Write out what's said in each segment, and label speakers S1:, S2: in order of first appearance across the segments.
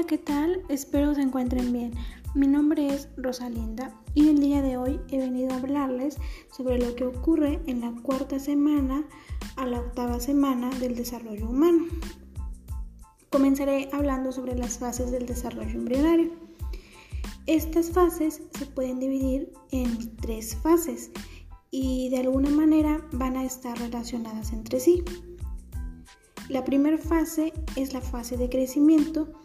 S1: Hola, ¿qué tal? Espero se encuentren bien. Mi nombre es Rosalinda y el día de hoy he venido a hablarles sobre lo que ocurre en la cuarta semana a la octava semana del desarrollo humano. Comenzaré hablando sobre las fases del desarrollo embrionario. Estas fases se pueden dividir en tres fases y de alguna manera van a estar relacionadas entre sí. La primera fase es la fase de crecimiento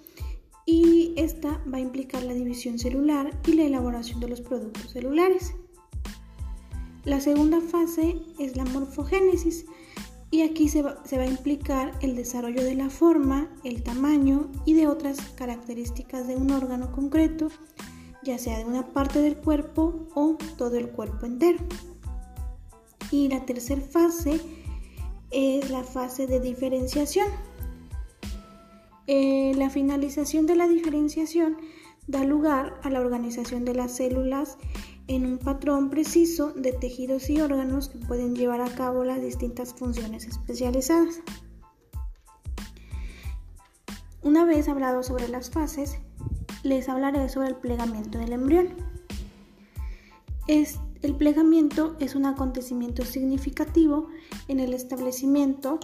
S1: y esta va a implicar la división celular y la elaboración de los productos celulares. La segunda fase es la morfogénesis y aquí se va, a implicar el desarrollo de la forma, el tamaño y de otras características de un órgano concreto, ya sea de una parte del cuerpo o todo el cuerpo entero. Y la tercera fase es la fase de diferenciación eh, la finalización de la diferenciación da lugar a la organización de las células en un patrón preciso de tejidos y órganos que pueden llevar a cabo las distintas funciones especializadas. Una vez hablado sobre las fases, les hablaré sobre el plegamiento del embrión. el plegamiento es un acontecimiento significativo en el establecimiento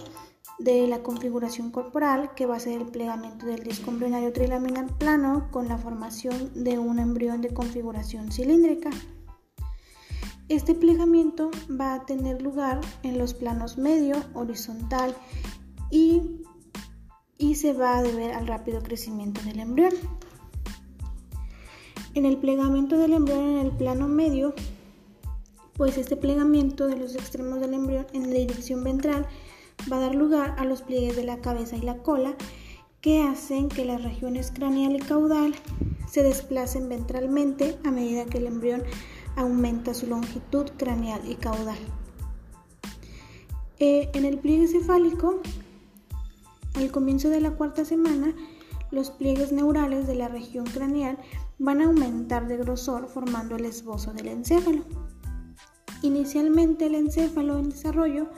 S1: de la configuración corporal que va a ser el plegamiento del disco embrionario trilaminar plano con la formación de un embrión de configuración cilíndrica. Este plegamiento va a tener lugar en los planos medio, horizontal y, y se va a deber al rápido crecimiento del embrión. En el plegamiento del embrión en el plano medio, pues este plegamiento de los extremos del embrión en la dirección ventral va a dar lugar a los pliegues de la cabeza y la cola que hacen que las regiones craneal y caudal se desplacen ventralmente a medida que el embrión aumenta su longitud craneal y caudal. Eh, en el pliegue cefálico, al comienzo de la cuarta semana, los pliegues neurales de la región craneal van a aumentar de grosor formando el esbozo del encéfalo. Inicialmente el encéfalo en desarrollo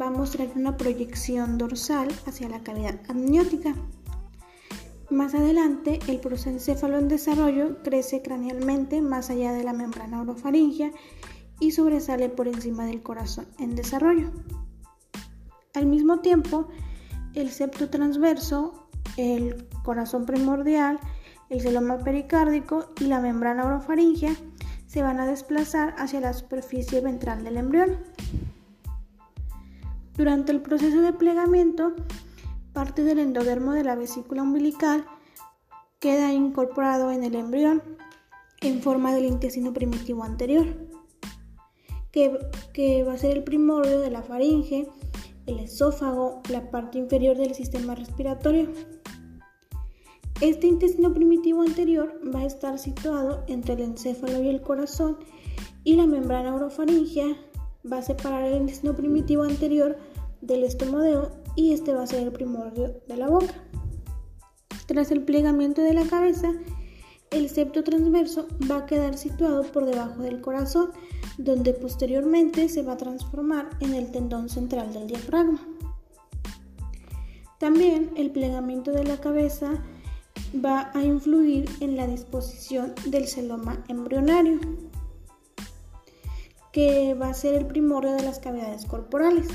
S1: va a mostrar una proyección dorsal hacia la cavidad amniótica. Más adelante, el prosencéfalo en desarrollo crece cranealmente más allá de la membrana orofaringea y sobresale por encima del corazón en desarrollo. Al mismo tiempo, el septo transverso, el corazón primordial, el celoma pericárdico y la membrana orofaringea se van a desplazar hacia la superficie ventral del embrión. Durante el proceso de plegamiento, parte del endodermo de la vesícula umbilical queda incorporado en el embrión en forma del intestino primitivo anterior, que, va a ser el primordio de la faringe, el esófago, la parte inferior del sistema respiratorio. Este intestino primitivo anterior va a estar situado entre el encéfalo y el corazón y la membrana orofaringea va a separar el intestino primitivo anterior del estomodeo y este va a ser el primordio de la boca. Tras el plegamiento de la cabeza, el septo transverso va a quedar situado por debajo del corazón, donde posteriormente se va a transformar en el tendón central del diafragma. También el plegamiento de la cabeza va a influir en la disposición del celoma embrionario que va a ser el primordio de las cavidades corporales.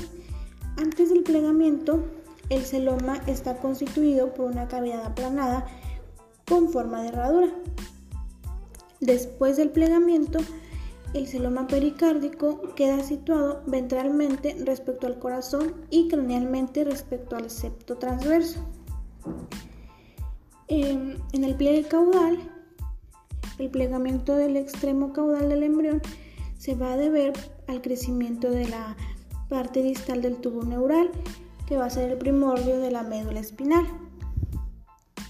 S1: Antes del plegamiento, el celoma está constituido por una cavidad aplanada con forma de herradura. Después del plegamiento, el celoma pericárdico queda situado ventralmente respecto al corazón y cranealmente respecto al septo transverso. En el pliegue caudal, el plegamiento del extremo caudal del embrión se va a deber al crecimiento de la parte distal del tubo neural, que va a ser el primordio de la médula espinal.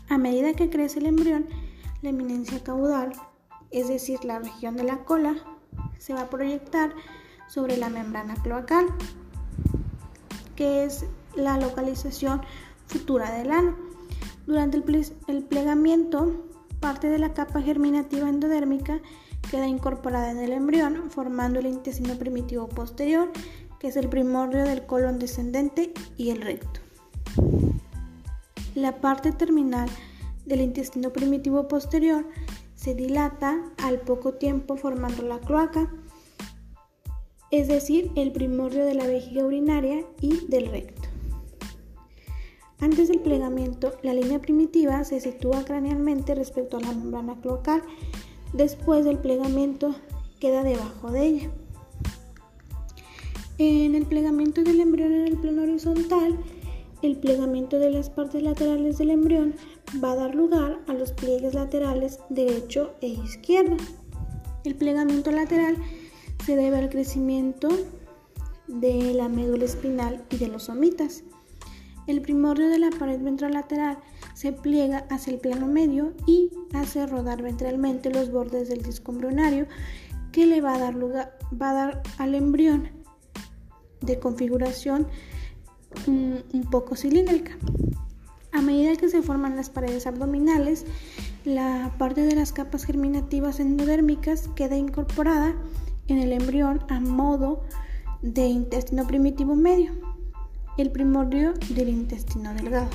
S1: A medida que crece el embrión, la eminencia caudal, es decir, la región de la cola, se va a proyectar sobre la membrana cloacal, que es la localización futura del ano. Durante el, plegamiento, parte de la capa germinativa endodérmica queda incorporada en el embrión, formando el intestino primitivo posterior, que es el primordio del colon descendente y el recto. La parte terminal del intestino primitivo posterior se dilata al poco tiempo formando la cloaca, es decir, el primordio de la vejiga urinaria y del recto. Antes del plegamiento, la línea primitiva se sitúa cranealmente respecto a la membrana cloacal. Después del plegamiento, queda debajo de ella. En el plegamiento del embrión en el plano horizontal, el plegamiento de las partes laterales del embrión va a dar lugar a los pliegues laterales derecho e izquierdo. El plegamiento lateral se debe al crecimiento de la médula espinal y de los somitas. El primordio de la pared ventrolateral se pliega hacia el plano medio y hace rodar ventralmente los bordes del disco embrionario que le va a dar lugar va a dar al embrión de configuración un, poco cilíndrica. A medida que se forman las paredes abdominales, la parte de las capas germinativas endodérmicas queda incorporada en el embrión a modo de intestino primitivo medio el primordio del intestino delgado.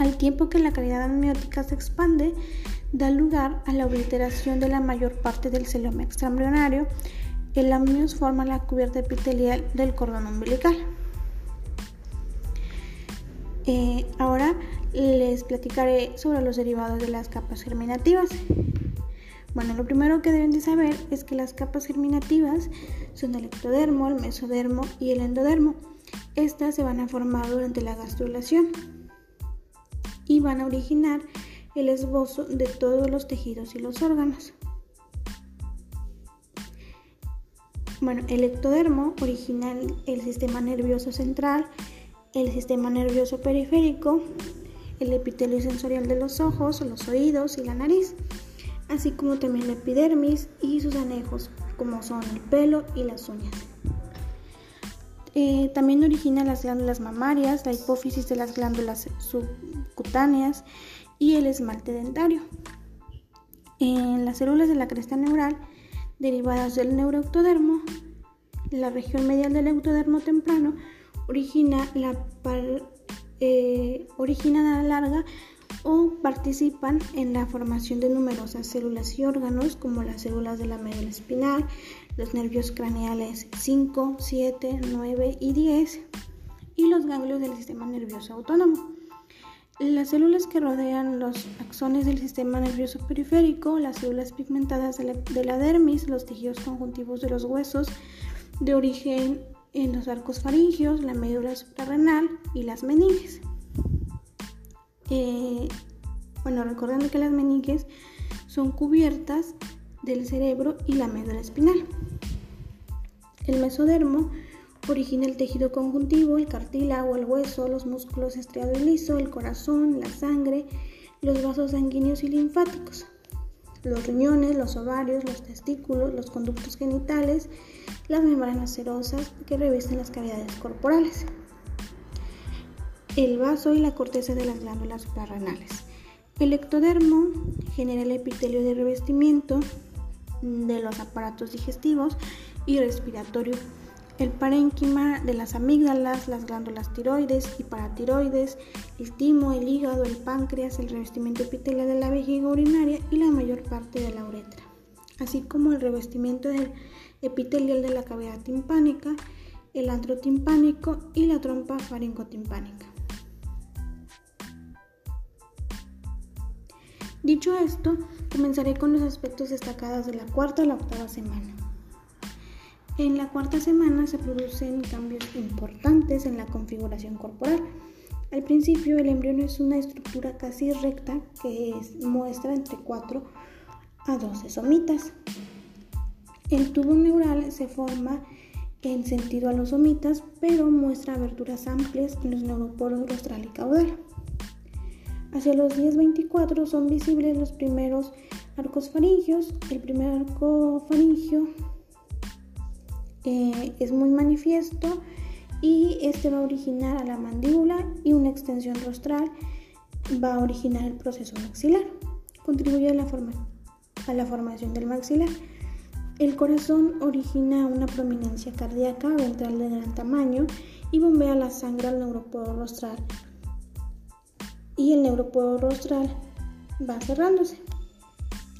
S1: Al tiempo que la cavidad amniótica se expande, da lugar a la obliteración de la mayor parte del celoma extraembrionario. El amnios forma la cubierta epitelial del cordón umbilical. Eh, ahora les platicaré sobre los derivados de las capas germinativas. Bueno, lo primero que deben de saber es que las capas germinativas son el ectodermo, el mesodermo y el endodermo. Estas se van a formar durante la gastrulación y van a originar el esbozo de todos los tejidos y los órganos. Bueno, el ectodermo origina el sistema nervioso central, el sistema nervioso periférico, el epitelio sensorial de los ojos, los oídos y la nariz, así como también la epidermis y sus anejos, como son el pelo y las uñas. Eh, también origina las glándulas mamarias, la hipófisis de las glándulas subcutáneas y el esmalte dentario. En las células de la cresta neural, derivadas del neuroectodermo, la región medial del ectodermo temprano origina la, eh, origina la larga o participan en la formación de numerosas células y órganos como las células de la médula espinal, los nervios craneales 5, 7, 9 y 10 y los ganglios del sistema nervioso autónomo. Las células que rodean los axones del sistema nervioso periférico, las células pigmentadas de la, dermis, los tejidos conjuntivos de los huesos de origen en los arcos faringios, la médula suprarrenal y las meninges. Eh, bueno, recordando que las meninges son cubiertas del cerebro y la médula espinal. El mesodermo origina el tejido conjuntivo, el cartílago, el hueso, los músculos estriado y liso, el corazón, la sangre, los vasos sanguíneos y linfáticos, los riñones, los ovarios, los testículos, los conductos genitales, las membranas serosas que revisten las cavidades corporales, el vaso y la corteza de las glándulas suprarrenales. El ectodermo genera el epitelio de revestimiento de los aparatos digestivos y respiratorio, el parénquima de las amígdalas, las glándulas tiroides y paratiroides, el timo, el hígado, el páncreas, el revestimiento epitelial de la vejiga urinaria y la mayor parte de la uretra, así como el revestimiento del epitelial de la cavidad timpánica, el antro timpánico y la trompa faringotimpánica. Dicho esto, comenzaré con los aspectos destacados de la cuarta a la octava semana. En la cuarta semana se producen cambios importantes en la configuración corporal. Al principio el embrión es una estructura casi recta que muestra entre 4 a 12 somitas. El tubo neural se forma en sentido a los somitas, pero muestra aberturas amplias en los neuroporos rostral y caudal. Hacia los días 24 son visibles los primeros arcos faringios. El primer arco faringio eh, es muy manifiesto y este va a originar a la mandíbula y una extensión rostral va a originar el proceso maxilar. Contribuye a la, a la formación del maxilar. El corazón origina una prominencia cardíaca ventral de gran tamaño y bombea la sangre al neuroporo rostral y el neuroporo rostral va cerrándose.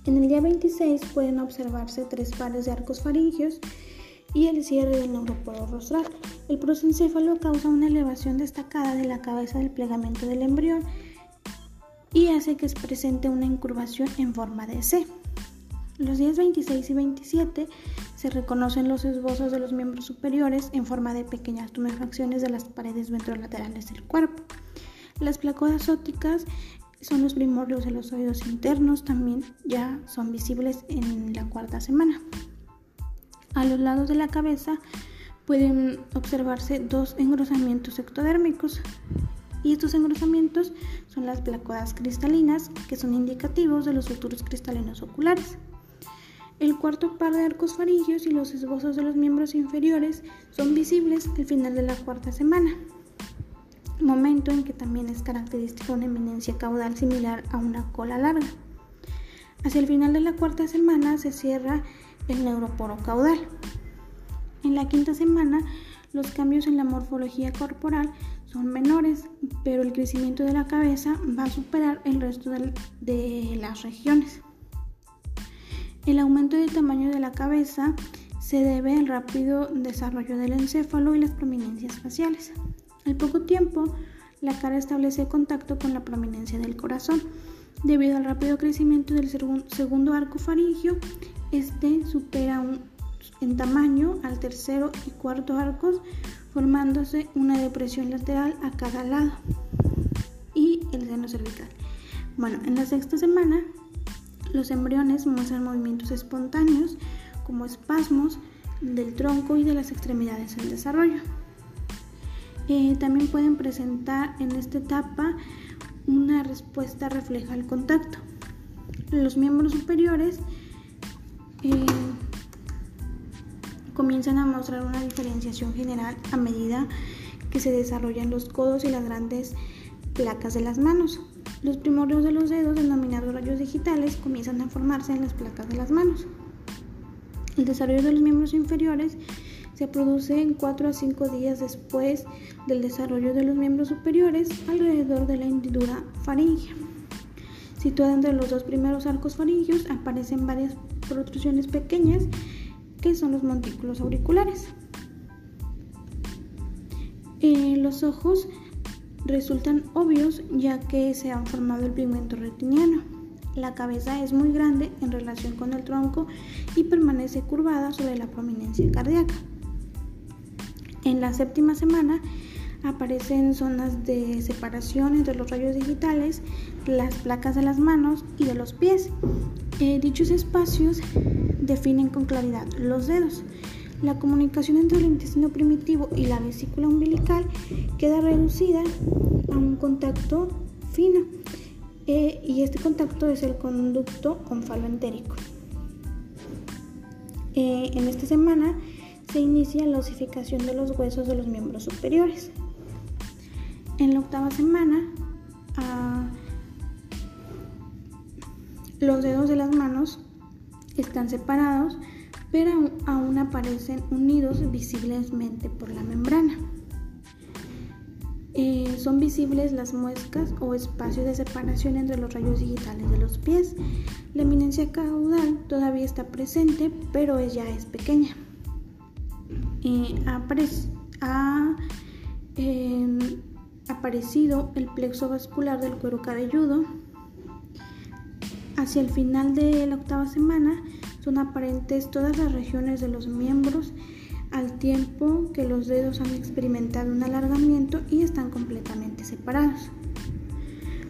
S1: En el día 26 pueden observarse tres pares de arcos faringios y el cierre del neuroporo rostral. El prosencéfalo causa una elevación destacada de la cabeza del plegamento del embrión y hace que se presente una incurvación en forma de C. Los días 26 y 27 se reconocen los esbozos de los miembros superiores en forma de pequeñas tumefacciones de las paredes ventrolaterales del cuerpo. Las placodas ópticas son los primordios de los oídos internos, también ya son visibles en la cuarta semana. A los lados de la cabeza pueden observarse dos engrosamientos ectodérmicos y estos engrosamientos son las placodas cristalinas que son indicativos de los futuros cristalinos oculares. El cuarto par de arcos faringios y los esbozos de los miembros inferiores son visibles al final de la cuarta semana, momento en que también es característica una eminencia caudal similar a una cola larga. Hacia el final de la cuarta semana se cierra el neuroporo caudal. En la quinta semana, los cambios en la morfología corporal son menores, pero el crecimiento de la cabeza va a superar el resto de, las regiones. El aumento del tamaño de la cabeza se debe al rápido desarrollo del encéfalo y las prominencias faciales. Al poco tiempo, la cara establece contacto con la prominencia del corazón. Debido al rápido crecimiento del segundo arco faringio, este supera en tamaño al tercero y cuarto arcos, formándose una depresión lateral a cada lado y el seno cervical. Bueno, en la sexta semana, los embriones muestran movimientos espontáneos como espasmos del tronco y de las extremidades en desarrollo. Eh, también pueden presentar en esta etapa una respuesta refleja al contacto. Los miembros superiores eh, comienzan a mostrar una diferenciación general a medida que se desarrollan los codos y las grandes placas de las manos. Los primordios de los dedos, denominados rayos digitales, comienzan a formarse en las placas de las manos. El desarrollo de los miembros inferiores se produce en 4 a 5 días después del desarrollo de los miembros superiores alrededor de la hendidura faringea. Situada entre los dos primeros arcos faringios aparecen varias protrusiones pequeñas que son los montículos auriculares. Eh, los ojos resultan obvios ya que se han formado el pigmento retiniano. La cabeza es muy grande en relación con el tronco y permanece curvada sobre la prominencia cardíaca. En la séptima semana aparecen zonas de separación entre los rayos digitales, las placas de las manos y de los pies. Eh, dichos espacios definen con claridad los dedos. La comunicación entre el intestino primitivo y la vesícula umbilical queda reducida a un contacto fino eh, y este contacto es el conducto onfaloentérico. Eh, en esta semana se inicia la osificación de los huesos de los miembros superiores. En la octava semana, ah, los dedos de las manos están separados, pero aún aparecen unidos visiblemente por la membrana. Eh, son visibles las muescas o espacios de separación entre los rayos digitales de los pies. La eminencia caudal todavía está presente, pero ya es pequeña ha, em, aparecido el plexo vascular del cuero cabelludo. Hacia el final de la octava semana son aparentes todas las regiones de los miembros al tiempo que los dedos han experimentado un alargamiento y están completamente separados.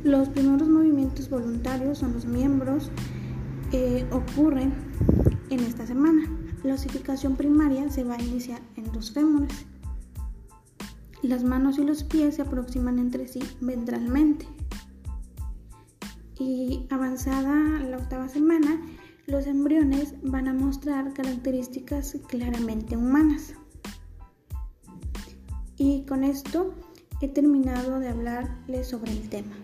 S1: Los primeros movimientos voluntarios son los miembros eh, ocurren en esta semana. La osificación primaria se va a iniciar en los fémures. Las manos y los pies se aproximan entre sí ventralmente. Y avanzada la octava semana, los embriones van a mostrar características claramente humanas. Y con esto he terminado de hablarles sobre el tema.